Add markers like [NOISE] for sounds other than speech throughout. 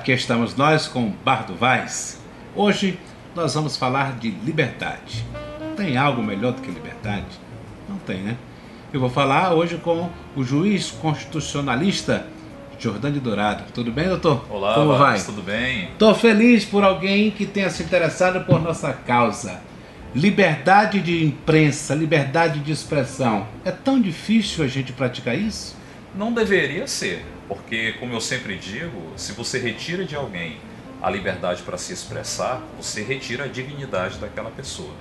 Aqui estamos nós com o Bar do Vaz. Hoje nós vamos falar de liberdade. Tem algo melhor do que liberdade? Não tem, né? Eu vou falar hoje com o juiz constitucionalista Jordani Dourado. Tudo bem, doutor? Olá, Como vai? Marcos, tudo bem? Estou feliz por alguém que tenha se interessado por nossa causa. Liberdade de imprensa, liberdade de expressão. É tão difícil a gente praticar isso? Não deveria ser, porque, como eu sempre digo, se você retira de alguém a liberdade para se expressar, você retira a dignidade daquela pessoa.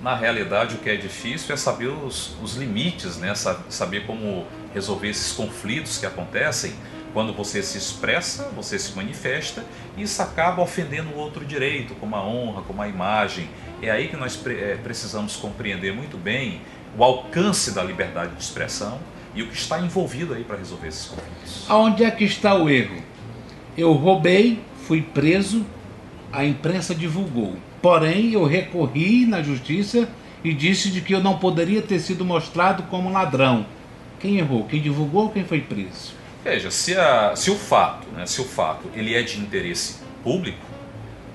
Na realidade, o que é difícil é saber os, os limites, né? Sa- saber como resolver esses conflitos que acontecem quando você se expressa, você se manifesta e isso acaba ofendendo o outro direito, como a honra, como a imagem. É aí que nós eh, precisamos compreender muito bem o alcance da liberdade de expressão e o que está envolvido aí para resolver esses conflitos. Aonde é que está o erro? Eu roubei, fui preso, a imprensa divulgou. Porém, eu recorri na justiça e disse de que eu não poderia ter sido mostrado como ladrão. Quem errou? Quem divulgou ou quem foi preso? Veja, se, a- se o fato, né, se o fato ele é de interesse público,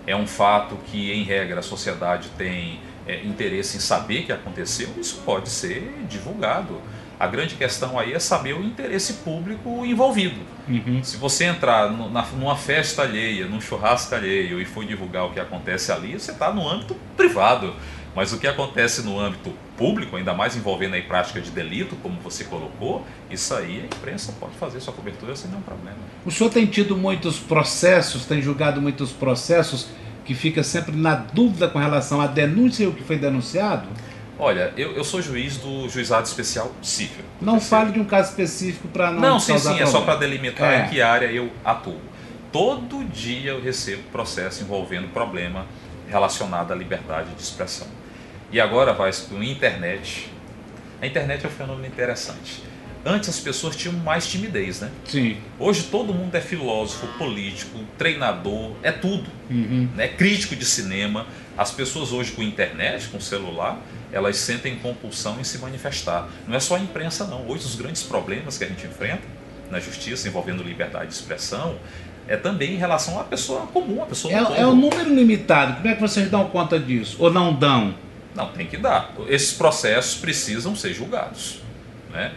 é um fato que em regra a sociedade tem é, interesse em saber que aconteceu, isso pode ser divulgado. A grande questão aí é saber o interesse público envolvido. Uhum. Se você entrar no- na- numa festa alheia, num churrasco alheio e for divulgar o que acontece ali, você está no âmbito privado. Mas o que acontece no âmbito público, ainda mais envolvendo aí prática de delito, como você colocou, isso aí a imprensa pode fazer sua cobertura sem nenhum problema. O senhor tem tido muitos processos, tem julgado muitos processos que fica sempre na dúvida com relação à denúncia e o que foi denunciado? Olha, eu, eu sou juiz do Juizado Especial Cível. Não Terceiro. fale de um caso específico para não Não, sim, sim, é só para delimitar É. em que área eu atuo. Todo dia eu recebo processo envolvendo problema relacionado à liberdade de expressão. E agora vai com internet. A internet é um fenômeno interessante. Antes as pessoas tinham mais timidez, né? Sim. Hoje todo mundo é filósofo, político, treinador, é tudo. Uhum. Né? Crítico de cinema. As pessoas hoje com internet, com celular, elas sentem compulsão em se manifestar. Não é só a imprensa, não. Hoje os grandes problemas que a gente enfrenta na justiça envolvendo liberdade de expressão é também em relação à pessoa comum, à pessoa É, é um povo. número limitado. Como é que vocês dão conta disso? Ou não dão? Não, tem que dar. Esses processos precisam ser julgados. Né?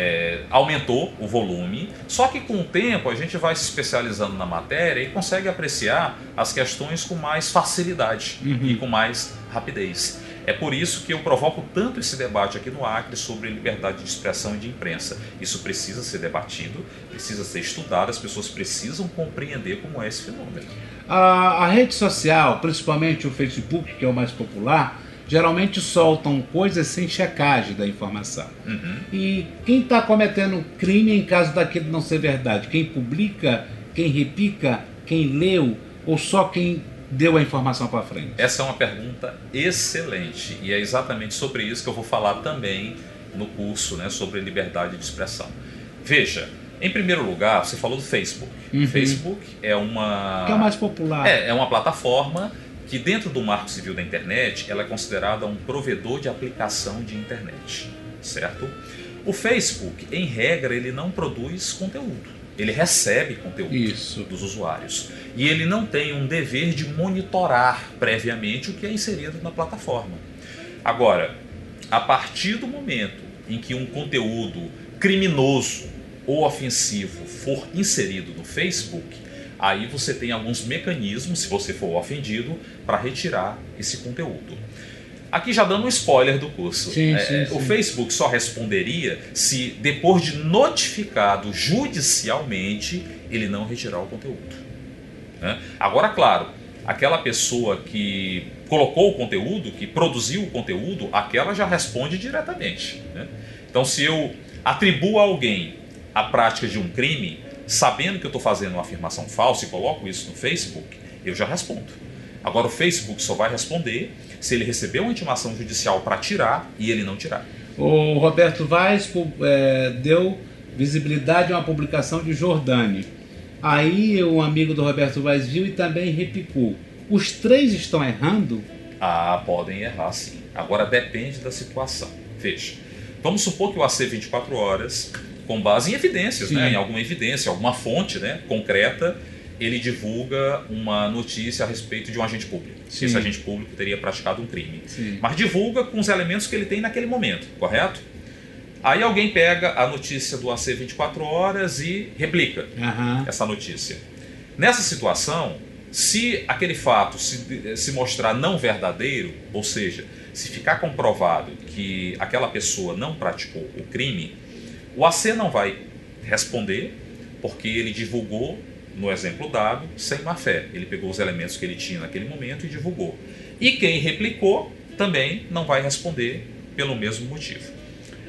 É, aumentou o volume, só que com o tempo a gente vai se especializando na matéria e consegue apreciar as questões com mais facilidade Uhum. e com mais rapidez. É por isso que eu provoco tanto esse debate aqui no Acre sobre liberdade de expressão e de imprensa. Isso precisa ser debatido, precisa ser estudado, as pessoas precisam compreender como é esse fenômeno. A, a rede social, principalmente o Facebook, que é o mais popular, geralmente soltam coisas sem checagem da informação. Uhum. E quem está cometendo crime em caso daquilo não ser verdade? Quem publica, quem repica, quem leu ou só quem deu a informação para frente? Essa é uma pergunta excelente e é exatamente sobre isso que eu vou falar também no curso né, sobre liberdade de expressão. Veja, em primeiro lugar, você falou do Facebook. Uhum. Facebook é uma. Que é o mais popular. É, é uma plataforma que dentro do marco civil da internet ela é considerada um provedor de aplicação de internet, certo? O Facebook, em regra, ele não produz conteúdo. Ele recebe conteúdo Isso. dos usuários. E ele não tem um dever de monitorar previamente o que é inserido na plataforma. Agora, a partir do momento em que um conteúdo criminoso ou ofensivo for inserido no Facebook, aí você tem alguns mecanismos, se você for ofendido, para retirar esse conteúdo. Aqui já dando um spoiler do curso. Sim, É, sim, O sim. Facebook só responderia se, depois de notificado judicialmente, ele não retirar o conteúdo. né? Agora, claro, aquela pessoa que colocou o conteúdo, que produziu o conteúdo, aquela já responde diretamente. né? Então, se eu atribuo a alguém a prática de um crime, sabendo que eu estou fazendo uma afirmação falsa e coloco isso no Facebook, eu já respondo. Agora, o Facebook só vai responder se ele receber uma intimação judicial para tirar e ele não tirar. O Roberto Vaz é, deu visibilidade a uma publicação de Jordani. Aí o amigo do Roberto Vaz viu e também repicou. Os três estão errando? Ah, podem errar sim. Agora depende da situação. Veja, vamos supor que o AC 24 horas, com base em evidências, Sim. né, em alguma evidência, alguma fonte né, concreta, ele divulga uma notícia a respeito de um agente público. Sim. esse agente público teria praticado um crime. Sim. Mas divulga com os elementos que ele tem naquele momento, correto? Aí alguém pega a notícia do AC 24 horas e replica Aham. essa notícia. Nessa situação, se aquele fato se, se mostrar não verdadeiro, ou seja, se ficar comprovado que aquela pessoa não praticou o crime, o AC não vai responder, porque ele divulgou, no exemplo dado, sem má fé. Ele pegou os elementos que ele tinha naquele momento e divulgou. E quem replicou também não vai responder pelo mesmo motivo.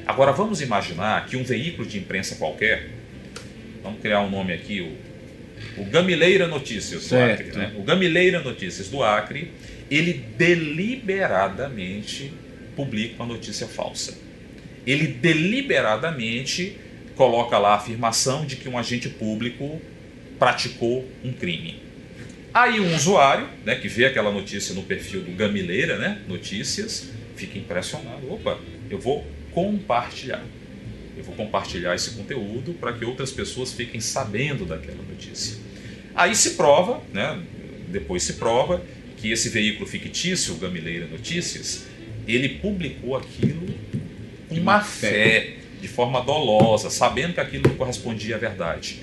Agora vamos imaginar que um veículo de imprensa qualquer, vamos criar um nome aqui, o, o Gamileira Notícias do Certo. Acre, né? O Gamileira Notícias do Acre, ele deliberadamente publica uma notícia falsa. Ele deliberadamente coloca lá a afirmação de que um agente público praticou um crime. Aí um usuário, né, que vê aquela notícia no perfil do Gamileira, né, notícias, fica impressionado. Opa, eu vou compartilhar. Eu vou compartilhar esse conteúdo para que outras pessoas fiquem sabendo daquela notícia. Aí se prova, né, depois se prova que esse veículo fictício, o Gamileira Notícias, ele publicou aquilo De má fé, de forma dolosa, sabendo que aquilo não correspondia à verdade.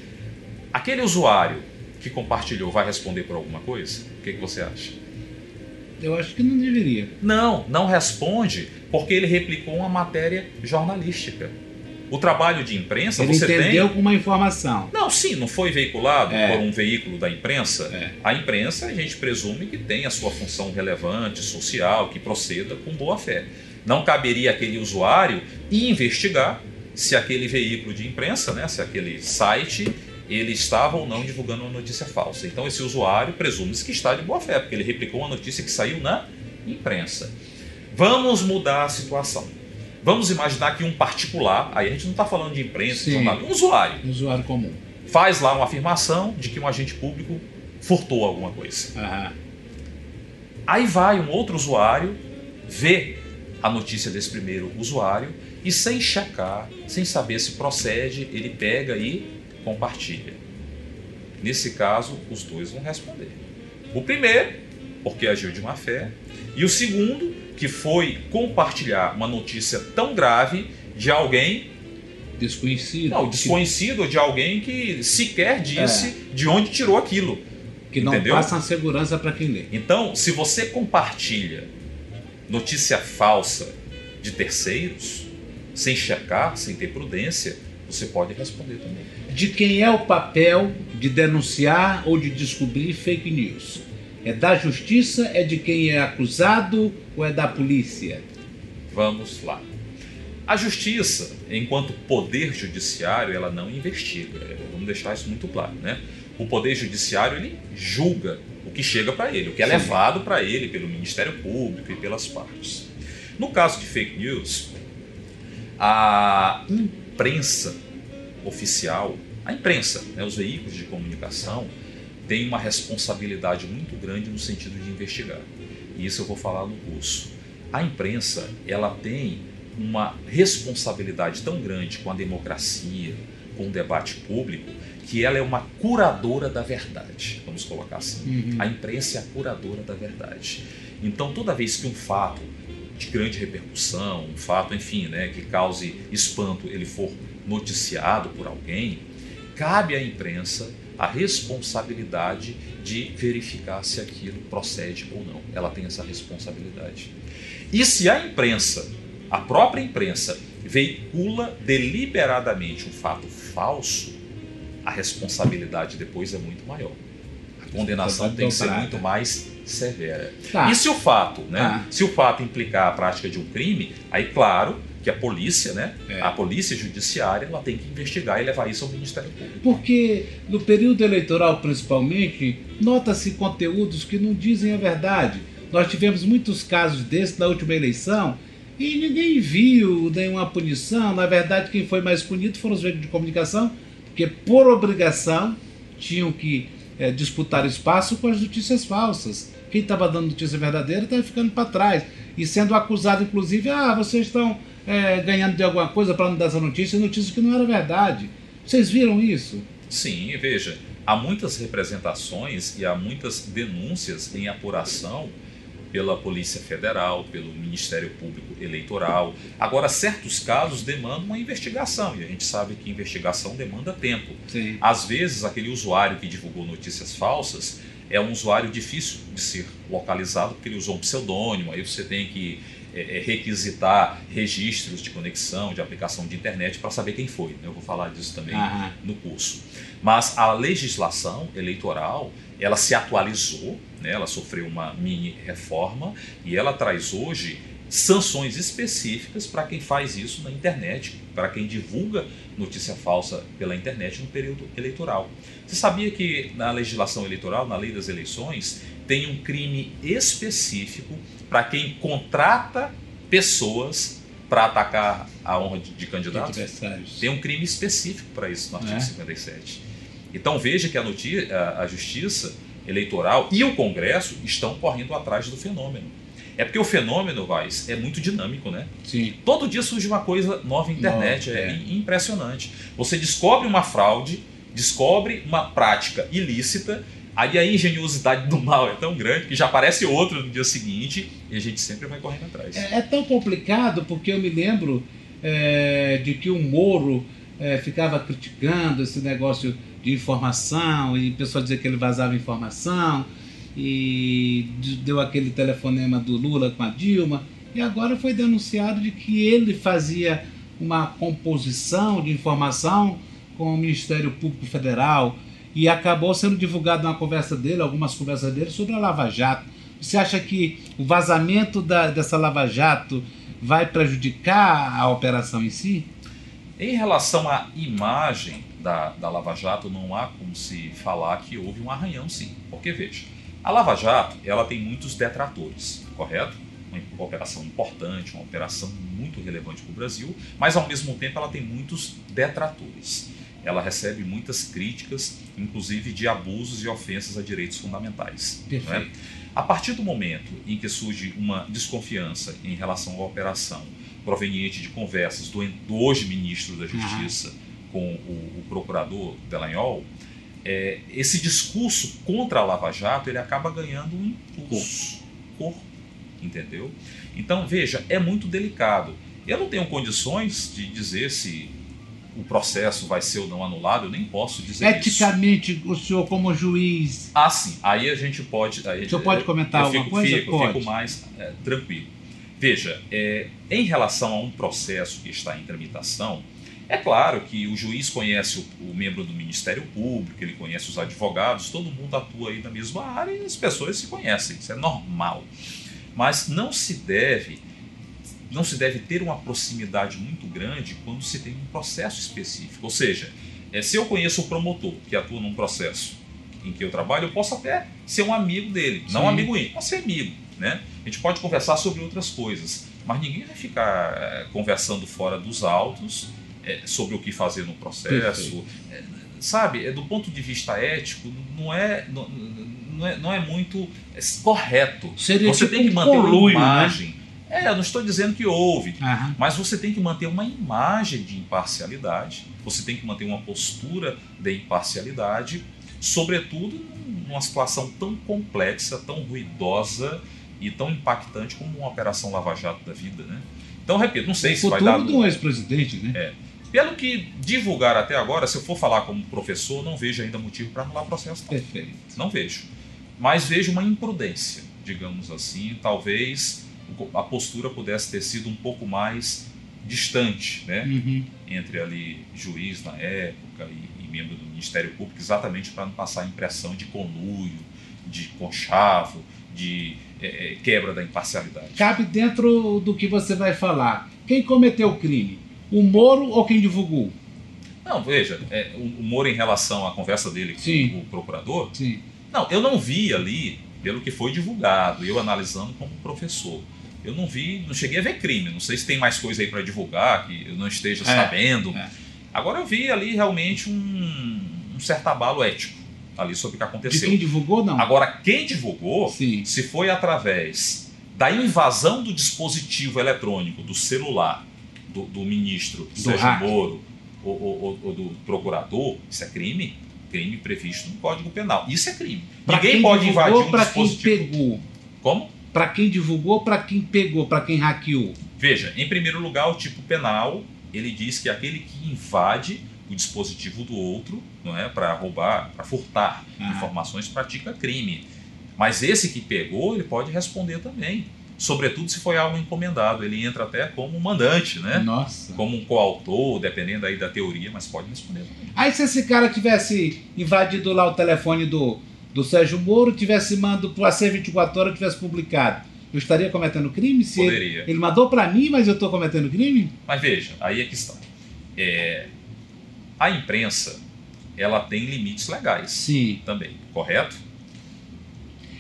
Aquele usuário que compartilhou vai responder por alguma coisa? O que, que você acha? Eu acho que não deveria. Não, não responde porque ele replicou uma matéria jornalística. O trabalho de imprensa Ele você entendeu tem. com uma informação. Não, sim, não foi veiculado É. por um veículo da imprensa. É. A imprensa a gente presume que tem a sua função relevante, social, que proceda com boa fé. Não caberia aquele usuário investigar se aquele veículo de imprensa, né, se aquele site, ele estava ou não divulgando uma notícia falsa. Então esse usuário presume-se que está de boa fé, porque ele replicou uma notícia que saiu na imprensa. Vamos mudar a situação. Vamos imaginar que um particular, aí a gente não está falando de imprensa, Sim. jornal, um usuário, Um usuário comum. faz lá uma afirmação de que um agente público furtou alguma coisa. Aham. Aí vai um outro usuário, vê a notícia desse primeiro usuário e sem checar, sem saber se procede, ele pega e compartilha. Nesse caso, os dois vão responder. O primeiro, porque agiu de má fé, e o segundo, que foi compartilhar uma notícia tão grave de alguém Desconhecido. não, desconhecido ou de alguém que sequer disse de onde tirou aquilo. que não entendeu? passa segurança para quem lê. Então, se você compartilha notícia falsa de terceiros, sem checar, sem ter prudência, você pode responder também. De quem é o papel de denunciar ou de descobrir fake news? É da justiça, é de quem é acusado ou é da polícia? Vamos lá. A justiça, enquanto poder judiciário, ela não investiga. Vamos deixar isso muito claro, né? O poder judiciário ele julga o que chega para ele, o que é Sim. levado para ele pelo Ministério Público e pelas partes. No caso de fake news, a imprensa oficial, a imprensa, né, os veículos de comunicação, tem uma responsabilidade muito grande no sentido de investigar. E isso eu vou falar no curso. A imprensa, ela tem uma responsabilidade tão grande com a democracia, com o debate público, que ela é uma curadora da verdade. Vamos colocar assim. Uhum. A imprensa é a curadora da verdade. Então, toda vez que um fato de grande repercussão, um fato, enfim, né, que cause espanto, ele for noticiado por alguém, cabe à imprensa a responsabilidade de verificar se aquilo procede ou não. Ela tem essa responsabilidade. E se a imprensa, a própria imprensa, veicula deliberadamente um fato falso, a responsabilidade depois é muito maior. A condenação tem que ser muito mais severa. Tá. E se o fato, né? Ah. Se o fato implicar a prática de um crime, aí claro que a polícia, né? É. A polícia judiciária, ela tem que investigar e levar isso ao Ministério Público. Porque no período eleitoral, principalmente, nota-se conteúdos que não dizem a verdade. Nós tivemos muitos casos desses na última eleição e ninguém viu nenhuma punição. Na verdade, quem foi mais punido foram os veículos de comunicação, porque por obrigação tinham que eh, disputar espaço com as notícias falsas. Quem estava dando notícia verdadeira estava ficando para trás e sendo acusado, inclusive, ah, vocês estão eh, ganhando de alguma coisa para não dar essa notícia, notícia que não era verdade. Vocês viram isso? Sim, veja, há muitas representações e há muitas denúncias em apuração pela Polícia Federal, pelo Ministério Público Eleitoral. Agora, certos casos demandam uma investigação e a gente sabe que investigação demanda tempo. Sim. Às vezes, aquele usuário que divulgou notícias falsas é um usuário difícil de ser localizado porque ele usou um pseudônimo, aí você tem que é, é, requisitar registros de conexão, de aplicação de internet para saber quem foi. né? Eu vou falar disso também Aham. no curso. Mas a legislação eleitoral, ela se atualizou, né? ela sofreu uma mini reforma e ela traz hoje sanções específicas para quem faz isso na internet, para quem divulga notícia falsa pela internet no período eleitoral. Você sabia que na legislação eleitoral, na lei das eleições, tem um crime específico para quem contrata pessoas para atacar a honra de, candidatos? Tem um crime específico para isso no artigo É. 57. Então veja que a, noti- a- a Justiça Eleitoral e o Congresso estão correndo atrás do fenômeno. É porque o fenômeno, Vaz, é muito dinâmico, né? Sim. Todo dia surge uma coisa nova na internet, é, é. im- impressionante. Você descobre uma fraude, descobre uma prática ilícita, aí a engenhosidade do mal é tão grande que já aparece outro no dia seguinte e a gente sempre vai correndo atrás. É, é tão complicado porque eu me lembro é, de que o Moro é, ficava criticando esse negócio de informação e o pessoal dizia que ele vazava informação e de- deu aquele telefonema do Lula com a Dilma e agora foi denunciado de que ele fazia uma composição de informação com o Ministério Público Federal e acabou sendo divulgado uma conversa dele, algumas conversas dele sobre a Lava Jato. Você acha que o vazamento da- dessa Lava Jato vai prejudicar a operação em si? Em relação à imagem da, da Lava Jato, não há como se falar que houve um arranhão, sim. Porque, veja, a Lava Jato ela tem muitos detratores, correto? Uma operação importante, uma operação muito relevante para o Brasil, mas ao mesmo tempo ela tem muitos detratores. Ela recebe muitas críticas, inclusive de abusos e ofensas a direitos fundamentais. Perfeito. A partir do momento em que surge uma desconfiança em relação à operação proveniente de conversas do, do hoje ministro da Justiça com o, o procurador Delanhol, é, esse discurso contra a Lava Jato ele acaba ganhando um impulso, corpo, entendeu? Então veja, é muito delicado. Eu não tenho condições de dizer se o processo vai ser ou não anulado, eu nem posso dizer isso. Eticamente, o senhor como juiz, Ah, sim. Aí a gente pode. Aí, O senhor pode eu- comentar eu alguma fico, coisa? Fico, eu Pode. fico mais é, tranquilo. Veja, é, em relação a um processo que está em tramitação, é claro que o juiz conhece o, o membro do Ministério Público, ele conhece os advogados, todo mundo atua aí na mesma área e as pessoas se conhecem, isso é normal. Mas não se deve não se deve ter uma proximidade muito grande quando se tem um processo específico. Ou seja, é, se eu conheço o promotor que atua num processo em que eu trabalho, eu posso até ser um amigo dele, não Sim. um amigo íntimo, posso ser amigo, né? A gente pode conversar sobre outras coisas, mas ninguém vai ficar é, conversando fora dos autos é, sobre o que fazer no processo, É, sabe? É, do ponto de vista ético, não é não, não é, não é muito é, correto. seria Você tipo tem que manter uma né? imagem. É, eu não estou dizendo que houve, Aham. mas você tem que manter uma imagem de imparcialidade, você tem que manter uma postura de imparcialidade, sobretudo numa situação tão complexa, tão ruidosa e tão impactante como uma operação Lava Jato da vida, né? Então, repito, não sei se vai dar. um ex-presidente, né? É. Pelo que divulgaram até agora, se eu for falar como professor, não vejo ainda motivo para anular processo. Não. Perfeito. Não vejo. Mas vejo uma imprudência, digamos assim, talvez a postura pudesse ter sido um pouco mais distante, né? Uhum. entre ali juiz na época e, e membro do Ministério Público, exatamente para não passar a impressão de conluio, de conchavo, de eh, eh, quebra da imparcialidade. Cabe dentro do que você vai falar. Quem cometeu o crime? O Moro ou quem divulgou? Não, veja, é, o, o Moro em relação à conversa dele com Sim. o procurador, Sim. não, eu não vi ali, pelo que foi divulgado, eu analisando como professor. Eu não vi, não cheguei a ver crime. Não sei se tem mais coisa aí para divulgar que eu não esteja É, sabendo. é. Agora eu vi ali realmente um, um certo abalo ético ali sobre o que De aconteceu. quem divulgou, não. Agora, quem divulgou, Sim. se foi através da invasão do dispositivo eletrônico, do celular do, do ministro Sérgio hack. Moro ou, ou- ou- do procurador, isso é crime. Crime previsto no Código Penal. Isso é crime. Pra Ninguém quem pode divulgou, invadir um pra quem dispositivo. pegou. Como? Para quem divulgou, para quem pegou, para quem hackeou. Veja, em primeiro lugar, o tipo penal, ele diz que aquele que invade o dispositivo do outro, não é, para roubar, para furtar Ah. informações, pratica crime. Mas esse que pegou, ele pode responder também. Sobretudo se foi algo encomendado, ele entra até como mandante, né? Nossa. Como um coautor, dependendo aí da teoria, mas pode responder também. Aí se esse cara tivesse invadido lá o telefone do, do Sérgio Moro, tivesse mandado para ser 24 horas, tivesse publicado, eu estaria cometendo crime? Se ele, Poderia. ele mandou para mim, mas eu estou cometendo crime? Mas veja, aí é que está. É, a imprensa, ela tem limites legais Sim. também, correto?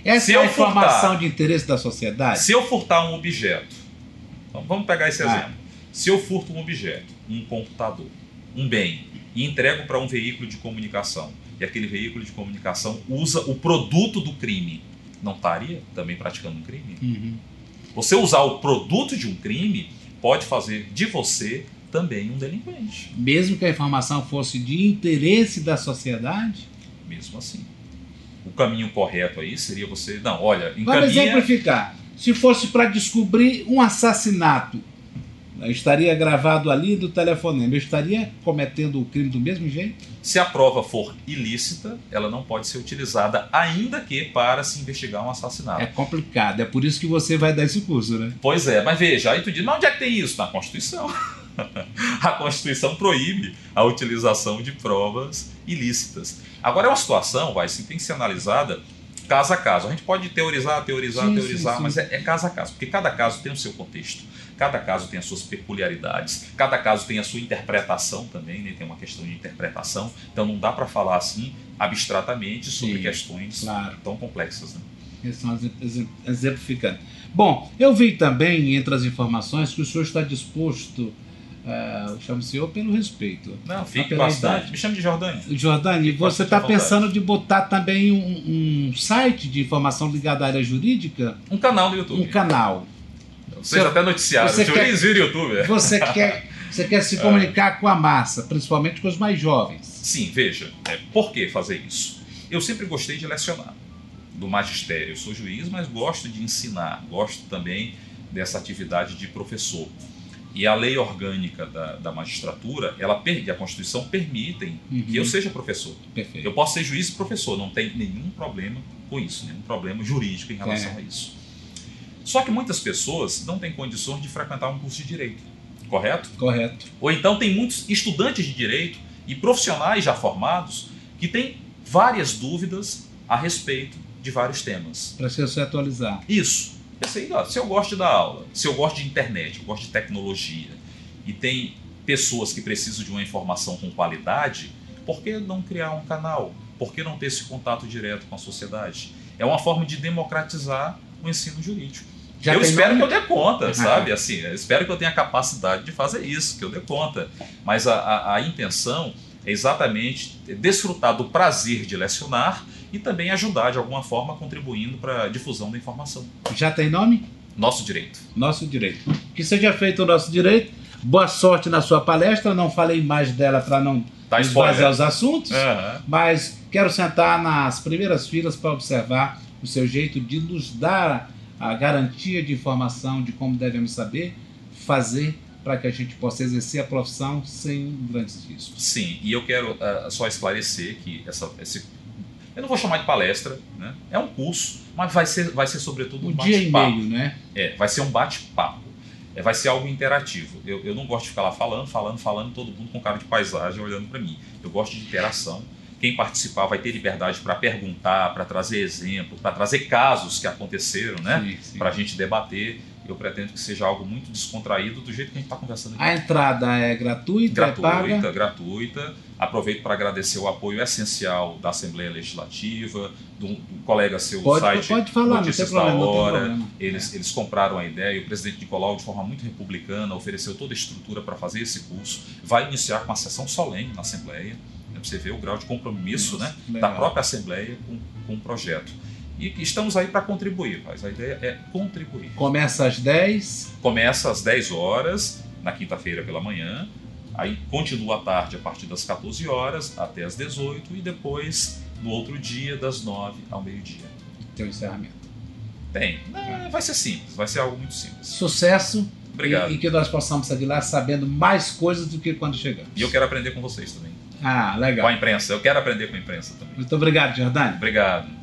Essa Se é a informação furtar- de interesse da sociedade? Se eu furtar um objeto, então vamos pegar esse Ah. exemplo. Se eu furto um objeto, um computador, um bem, e entrego para um veículo de comunicação, e aquele veículo de comunicação usa o produto do crime, não estaria também praticando um crime? Uhum. Você usar o produto de um crime pode fazer de você também um delinquente, Mesmo que a informação fosse de interesse da sociedade? mesmo assim. Caminho correto aí seria você, não, olha, Vamos encaminha exemplificar. Se fosse para descobrir um assassinato, eu estaria gravado ali do telefonema, eu estaria cometendo o crime do mesmo jeito? Se a prova for ilícita, ela não pode ser utilizada, ainda que para se investigar um assassinato. É complicado, é por isso que você vai dar esse curso, né? Pois é, mas veja, aí tu diz, mas onde é que tem isso? Na Constituição. [LAUGHS] [LAUGHS] a Constituição proíbe a utilização de provas ilícitas. Agora é uma situação, vai, sim, tem que ser analisada caso a caso. A gente pode teorizar, teorizar, Sim, teorizar, sim, sim. mas é, é caso a caso, porque cada caso tem o seu contexto. Cada caso tem as suas peculiaridades, cada caso tem a sua interpretação também, né? tem uma questão de interpretação, então não dá para falar assim abstratamente sobre questões claro. tão complexas. Né? Eles estão exe- exe- exemplificando. Bom, eu vi também, entre as informações, que o senhor está disposto, eu chamo o senhor pelo respeito. Não, fique pela bastante. idade. Me chame de Jordânia. Jordani, Fique você está pensando de botar também um, um site de informação ligada à área jurídica? Um canal no YouTube. Um canal. Seu- até noticiaram. você quer- vira YouTube. é. Você quer, você quer se [LAUGHS] comunicar com a massa, principalmente com os mais jovens. Sim, veja. é, por que fazer isso? Eu sempre gostei de lecionar. Do magistério. Eu sou juiz, mas gosto de ensinar. Gosto também dessa atividade de professor. E a lei orgânica da, da magistratura, ela e a Constituição permitem Uhum. que eu seja professor. Perfeito. Eu posso ser juiz e professor, não tem nenhum problema com isso, nenhum problema jurídico em relação É. a isso. Só que muitas pessoas não têm condições de frequentar um curso de direito, correto? Correto. Ou então tem muitos estudantes de direito e profissionais já formados que têm várias dúvidas a respeito de vários temas. Para se atualizar. Isso. Pensei, ó, se eu gosto de dar aula, se eu gosto de internet, eu gosto de tecnologia, e tem pessoas que precisam de uma informação com qualidade, por que não criar um canal? Por que não ter esse contato direto com a sociedade? É uma forma de democratizar o ensino jurídico. Já eu espero nome? que eu dê conta, sabe? Assim, eu espero que eu tenha a capacidade de fazer isso, que eu dê conta. Mas a, a, a intenção é exatamente desfrutar do prazer de lecionar e também ajudar de alguma forma contribuindo para a difusão da informação. Já tem nome? Nosso direito. Nosso direito. Que seja feito o nosso direito. Boa sorte na sua palestra. Não falei mais dela para não Tá esvaziar os assuntos. Aham. Mas quero sentar nas primeiras filas para observar o seu jeito de nos dar a garantia de informação de como devemos saber fazer para que a gente possa exercer a profissão sem grandes riscos. Sim, e eu quero ah, só esclarecer que essa, esse Eu não vou chamar de palestra, né? É um curso, mas vai ser, vai ser sobretudo um Um dia e bate-papo. meio, né? É, vai ser um bate-papo. É, vai ser algo interativo. Eu, eu não gosto de ficar lá falando, falando, falando, todo mundo com cara de paisagem olhando para mim. Eu gosto de interação. Quem participar vai ter liberdade para perguntar, para trazer exemplo, para trazer casos que aconteceram, né? Para a gente debater. Eu pretendo que seja algo muito descontraído, do jeito que a gente está conversando aqui. A entrada é gratuita, é paga. gratuita, gratuita. Aproveito para agradecer o apoio essencial da Assembleia Legislativa, do, do colega seu Pode, site pode falar, Notícias da problema, Hora. Eles, eles compraram a ideia e o presidente Nicolau, de forma muito republicana, ofereceu toda a estrutura para fazer esse curso. Vai iniciar com uma sessão solene na Assembleia, para você ver o grau de compromisso né, legal. da própria Assembleia com, com o projeto. E estamos aí para contribuir, mas a ideia é contribuir. Começa às 10. Começa às 10 horas, na quinta-feira pela manhã, aí continua à tarde a partir das 14 horas até as 18 e depois no outro dia das 9 ao meio-dia. Tem o encerramento. Tem. É, vai ser simples, vai ser algo muito simples. Sucesso. Obrigado. E, e que nós possamos sair de lá sabendo mais coisas do que quando chegamos. E eu quero aprender com vocês também. Ah, Com legal. a imprensa. Eu quero aprender com a imprensa também. Muito obrigado, Jordani. Obrigado.